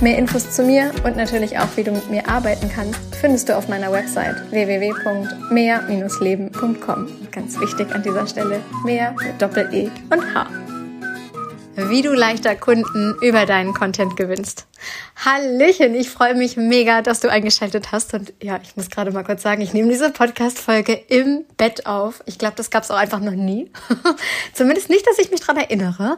Mehr Infos zu mir und natürlich auch, wie du mit mir arbeiten kannst, findest du auf meiner Website www.mehr-leben.com. Ganz wichtig an dieser Stelle, mehr mit Doppel-E und H. Wie du leichter Kunden über deinen Content gewinnst. Hallöchen, ich freue mich mega, dass du eingeschaltet hast. Und ja, ich muss gerade mal kurz sagen, ich nehme diese Podcast-Folge im Bett auf. Ich glaube, das gab es auch einfach noch nie. Zumindest nicht, dass ich mich dran erinnere.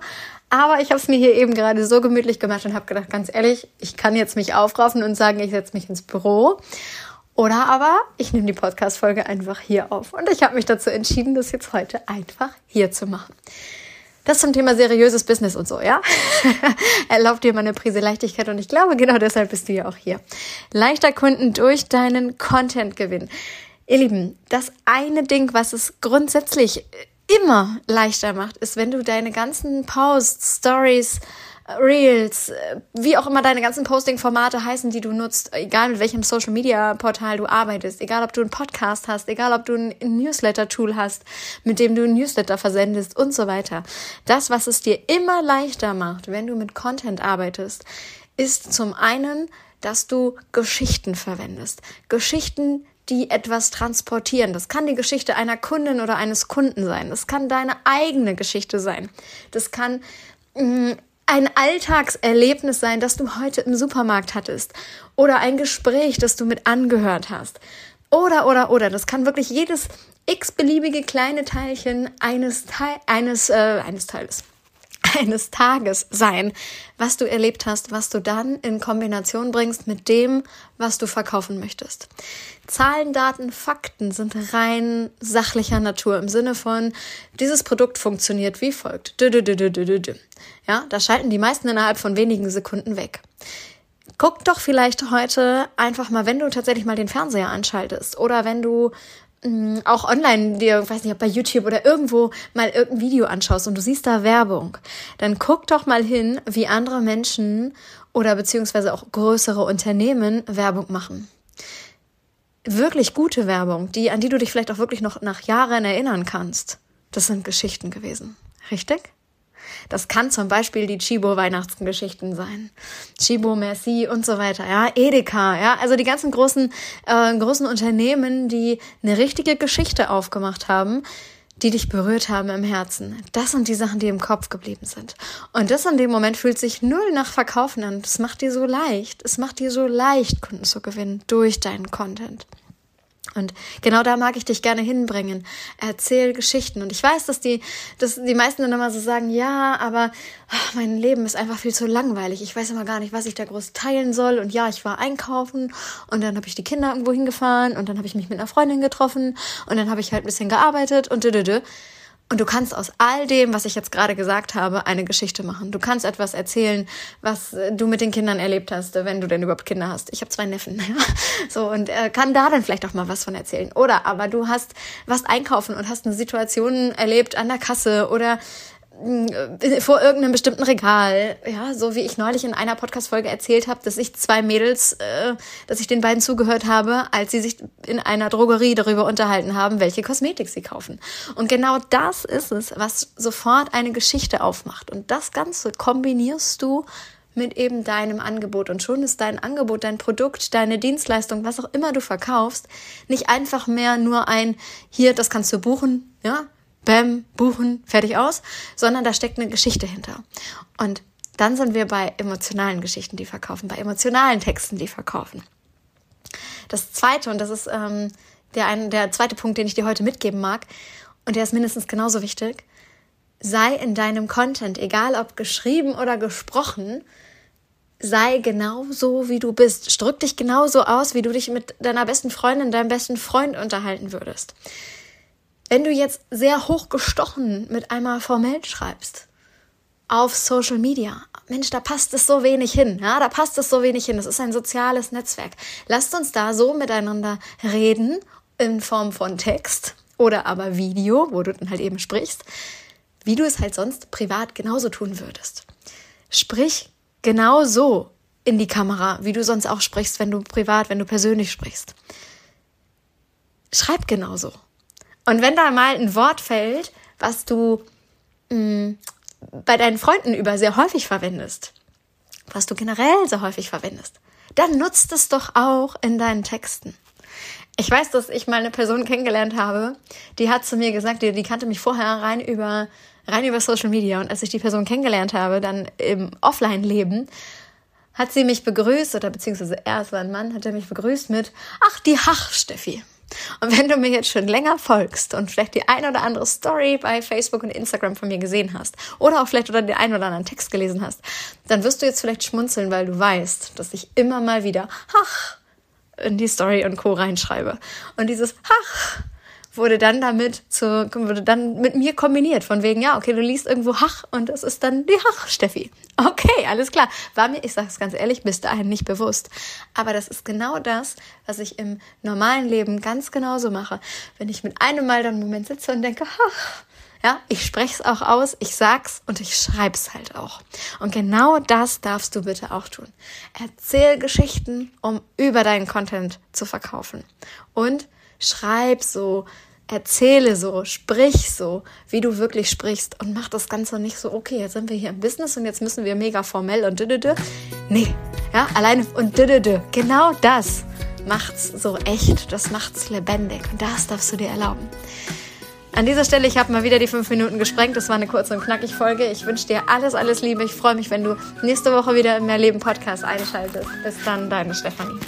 Aber ich habe es mir hier eben gerade so gemütlich gemacht und habe gedacht, ganz ehrlich, ich kann jetzt mich aufraufen und sagen, ich setze mich ins Büro. Oder aber ich nehme die Podcast-Folge einfach hier auf. Und ich habe mich dazu entschieden, das jetzt heute einfach hier zu machen. Das zum Thema seriöses Business und so, ja? Erlaubt dir mal eine Prise Leichtigkeit und ich glaube, genau deshalb bist du ja auch hier. Leichter Kunden durch deinen Content gewinnen. Ihr Lieben, das eine Ding, was es grundsätzlich immer leichter macht, ist, wenn du deine ganzen Posts, Stories, Reels, wie auch immer deine ganzen Posting-Formate heißen, die du nutzt, egal mit welchem Social-Media-Portal du arbeitest, egal ob du einen Podcast hast, egal ob du ein Newsletter-Tool hast, mit dem du ein Newsletter versendest und so weiter. Das, was es dir immer leichter macht, wenn du mit Content arbeitest, ist zum einen, dass du Geschichten verwendest. Geschichten, die etwas transportieren. Das kann die Geschichte einer Kundin oder eines Kunden sein. Das kann deine eigene Geschichte sein. Das kann mh, mm, ein Alltagserlebnis sein, das du heute im Supermarkt hattest. Oder ein Gespräch, das du mit angehört hast. Oder, oder, oder. Das kann wirklich jedes x-beliebige kleine Teilchen eines, Teil, eines, äh, eines Teiles eines Tages sein, was du erlebt hast, was du dann in Kombination bringst mit dem, was du verkaufen möchtest. Zahlen, Daten, Fakten sind rein sachlicher Natur im Sinne von, dieses Produkt funktioniert wie folgt. Ja, da schalten die meisten innerhalb von wenigen Sekunden weg. Guck doch vielleicht heute einfach mal, wenn du tatsächlich mal den Fernseher anschaltest oder wenn du Mm, auch online dir, weiß nicht, ob bei YouTube oder irgendwo mal irgendein Video anschaust und du siehst da Werbung, dann guck doch mal hin, wie andere Menschen oder beziehungsweise auch größere Unternehmen Werbung machen. Wirklich gute Werbung, die, an die du dich vielleicht auch wirklich noch nach Jahren erinnern kannst. Das sind Geschichten gewesen. Richtig? Das kann zum Beispiel die Chibo Weihnachtsgeschichten sein. Chibo, Merci und so weiter. Ja, Edeka. Ja, also die ganzen großen, äh, großen Unternehmen, die eine richtige Geschichte aufgemacht haben, die dich berührt haben im Herzen. Das sind die Sachen, die im Kopf geblieben sind. Und das in dem Moment fühlt sich null nach Verkaufen an. Es macht dir so leicht. Es macht dir so leicht, Kunden zu gewinnen durch deinen Content. Und genau da mag ich dich gerne hinbringen. Erzähl Geschichten. Und ich weiß, dass die, dass die meisten dann immer so sagen, ja, aber ach, mein Leben ist einfach viel zu langweilig. Ich weiß immer gar nicht, was ich da groß teilen soll. Und ja, ich war einkaufen und dann habe ich die Kinder irgendwo hingefahren und dann habe ich mich mit einer Freundin getroffen und dann habe ich halt ein bisschen gearbeitet und dö, dö, dö. Und du kannst aus all dem, was ich jetzt gerade gesagt habe, eine Geschichte machen. Du kannst etwas erzählen, was äh, du mit den Kindern erlebt hast, wenn du denn überhaupt Kinder hast. Ich habe zwei Neffen, ja. so und äh, kann da dann vielleicht auch mal was von erzählen. Oder aber du hast was einkaufen und hast eine Situation erlebt an der Kasse oder äh, vor irgendeinem bestimmten Regal, ja, so wie ich neulich in einer Podcast-Folge erzählt habe, dass ich zwei Mädels, äh, dass ich den beiden zugehört habe, als sie sich in einer Drogerie darüber unterhalten haben, welche Kosmetik sie kaufen. Und genau das ist es, was sofort eine Geschichte aufmacht. Und das Ganze kombinierst du mit eben deinem Angebot. Und schon ist dein Angebot, dein Produkt, deine Dienstleistung, was auch immer du verkaufst, nicht einfach mehr nur ein, hier, das kannst du buchen, ja, Bäm, buchen, fertig aus, sondern da steckt eine Geschichte hinter. Und dann sind wir bei emotionalen Geschichten, die verkaufen, bei emotionalen Texten, die verkaufen. Das zweite, und das ist ähm, der, ein, der zweite Punkt, den ich dir heute mitgeben mag, und der ist mindestens genauso wichtig, sei in deinem Content, egal ob geschrieben oder gesprochen, sei genauso, wie du bist. Drück dich genauso aus, wie du dich mit deiner besten Freundin, deinem besten Freund unterhalten würdest. Wenn du jetzt sehr hochgestochen mit einmal formell schreibst auf Social Media, Mensch, da passt es so wenig hin, ja, da passt es so wenig hin. Das ist ein soziales Netzwerk. Lasst uns da so miteinander reden in Form von Text oder aber Video, wo du dann halt eben sprichst, wie du es halt sonst privat genauso tun würdest. Sprich genau so in die Kamera, wie du sonst auch sprichst, wenn du privat, wenn du persönlich sprichst. Schreib genauso. Und wenn da mal ein Wort fällt, was du mh, mm, bei deinen Freunden über sehr häufig verwendest, was du generell sehr häufig verwendest, dann nutzt es doch auch in deinen Texten. Ich weiß, dass ich mal eine Person kennengelernt habe, die hat zu mir gesagt, die, die kannte mich vorher rein über, rein über Social Media. Und als ich die Person kennengelernt habe, dann im Offline-Leben, hat sie mich begrüßt, oder beziehungsweise er, es war ein Mann, hat er mich begrüßt mit, ach, die Hach, Steffi. Und wenn du mir jetzt schon länger folgst und vielleicht die ein oder andere Story bei Facebook und Instagram von mir gesehen hast oder auch vielleicht oder den ein oder anderen Text gelesen hast, dann wirst du jetzt vielleicht schmunzeln, weil du weißt, dass ich immer mal wieder Ach in die Story und Co. reinschreibe. Und dieses Ach wurde dann damit zu, wurde dann mit mir kombiniert. Von wegen, ja, okay, du liest irgendwo Hach und das ist dann die Hach, Steffi. Okay, alles klar. War mir, ich sage es ganz ehrlich, bis dahin nicht bewusst. Aber das ist genau das, was ich im normalen Leben ganz genauso mache. Wenn ich mit einem Mal dann einen Moment sitze und denke, Hach, ja, ich spreche es auch aus, ich sag's und ich schreib's halt auch. Und genau das darfst du bitte auch tun. Erzähl Geschichten, um über deinen Content zu verkaufen. Und schreib so, erzähle so, sprich so, wie du wirklich sprichst und mach das Ganze nicht so, okay, jetzt sind wir hier im Business und jetzt müssen wir mega formell und dödödö. Nee, ja, alleine und dödödö. Genau das macht's so echt, das macht's lebendig und das darfst du dir erlauben. An dieser Stelle, ich habe mal wieder die fünf Minuten gesprengt. Das war eine kurze und knackig Folge. Ich wünsche dir alles, alles Liebe. Ich freue mich, wenn du nächste Woche wieder im Mehrleben Podcast einschaltest. Bis dann, deine Stefanie.